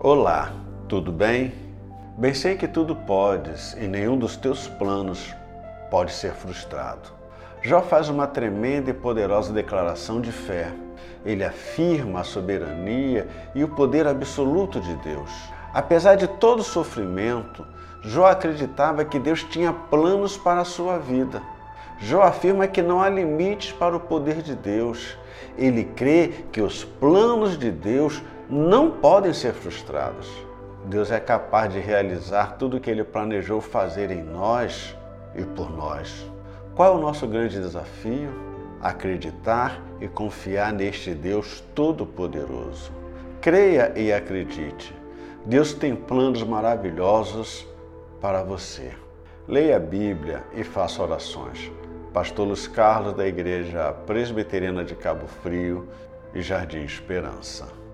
Olá, tudo bem? Bem sei que tudo podes e nenhum dos teus planos pode ser frustrado. Jó faz uma tremenda e poderosa declaração de fé. Ele afirma a soberania e o poder absoluto de Deus. Apesar de todo o sofrimento, Jó acreditava que Deus tinha planos para a sua vida. Jó afirma que não há limites para o poder de Deus. Ele crê que os planos de Deus não podem ser frustrados. Deus é capaz de realizar tudo o que ele planejou fazer em nós e por nós. Qual é o nosso grande desafio? Acreditar e confiar neste Deus Todo-Poderoso. Creia e acredite. Deus tem planos maravilhosos para você. Leia a Bíblia e faça orações. Pastor Luiz Carlos, da Igreja Presbiteriana de Cabo Frio e Jardim Esperança.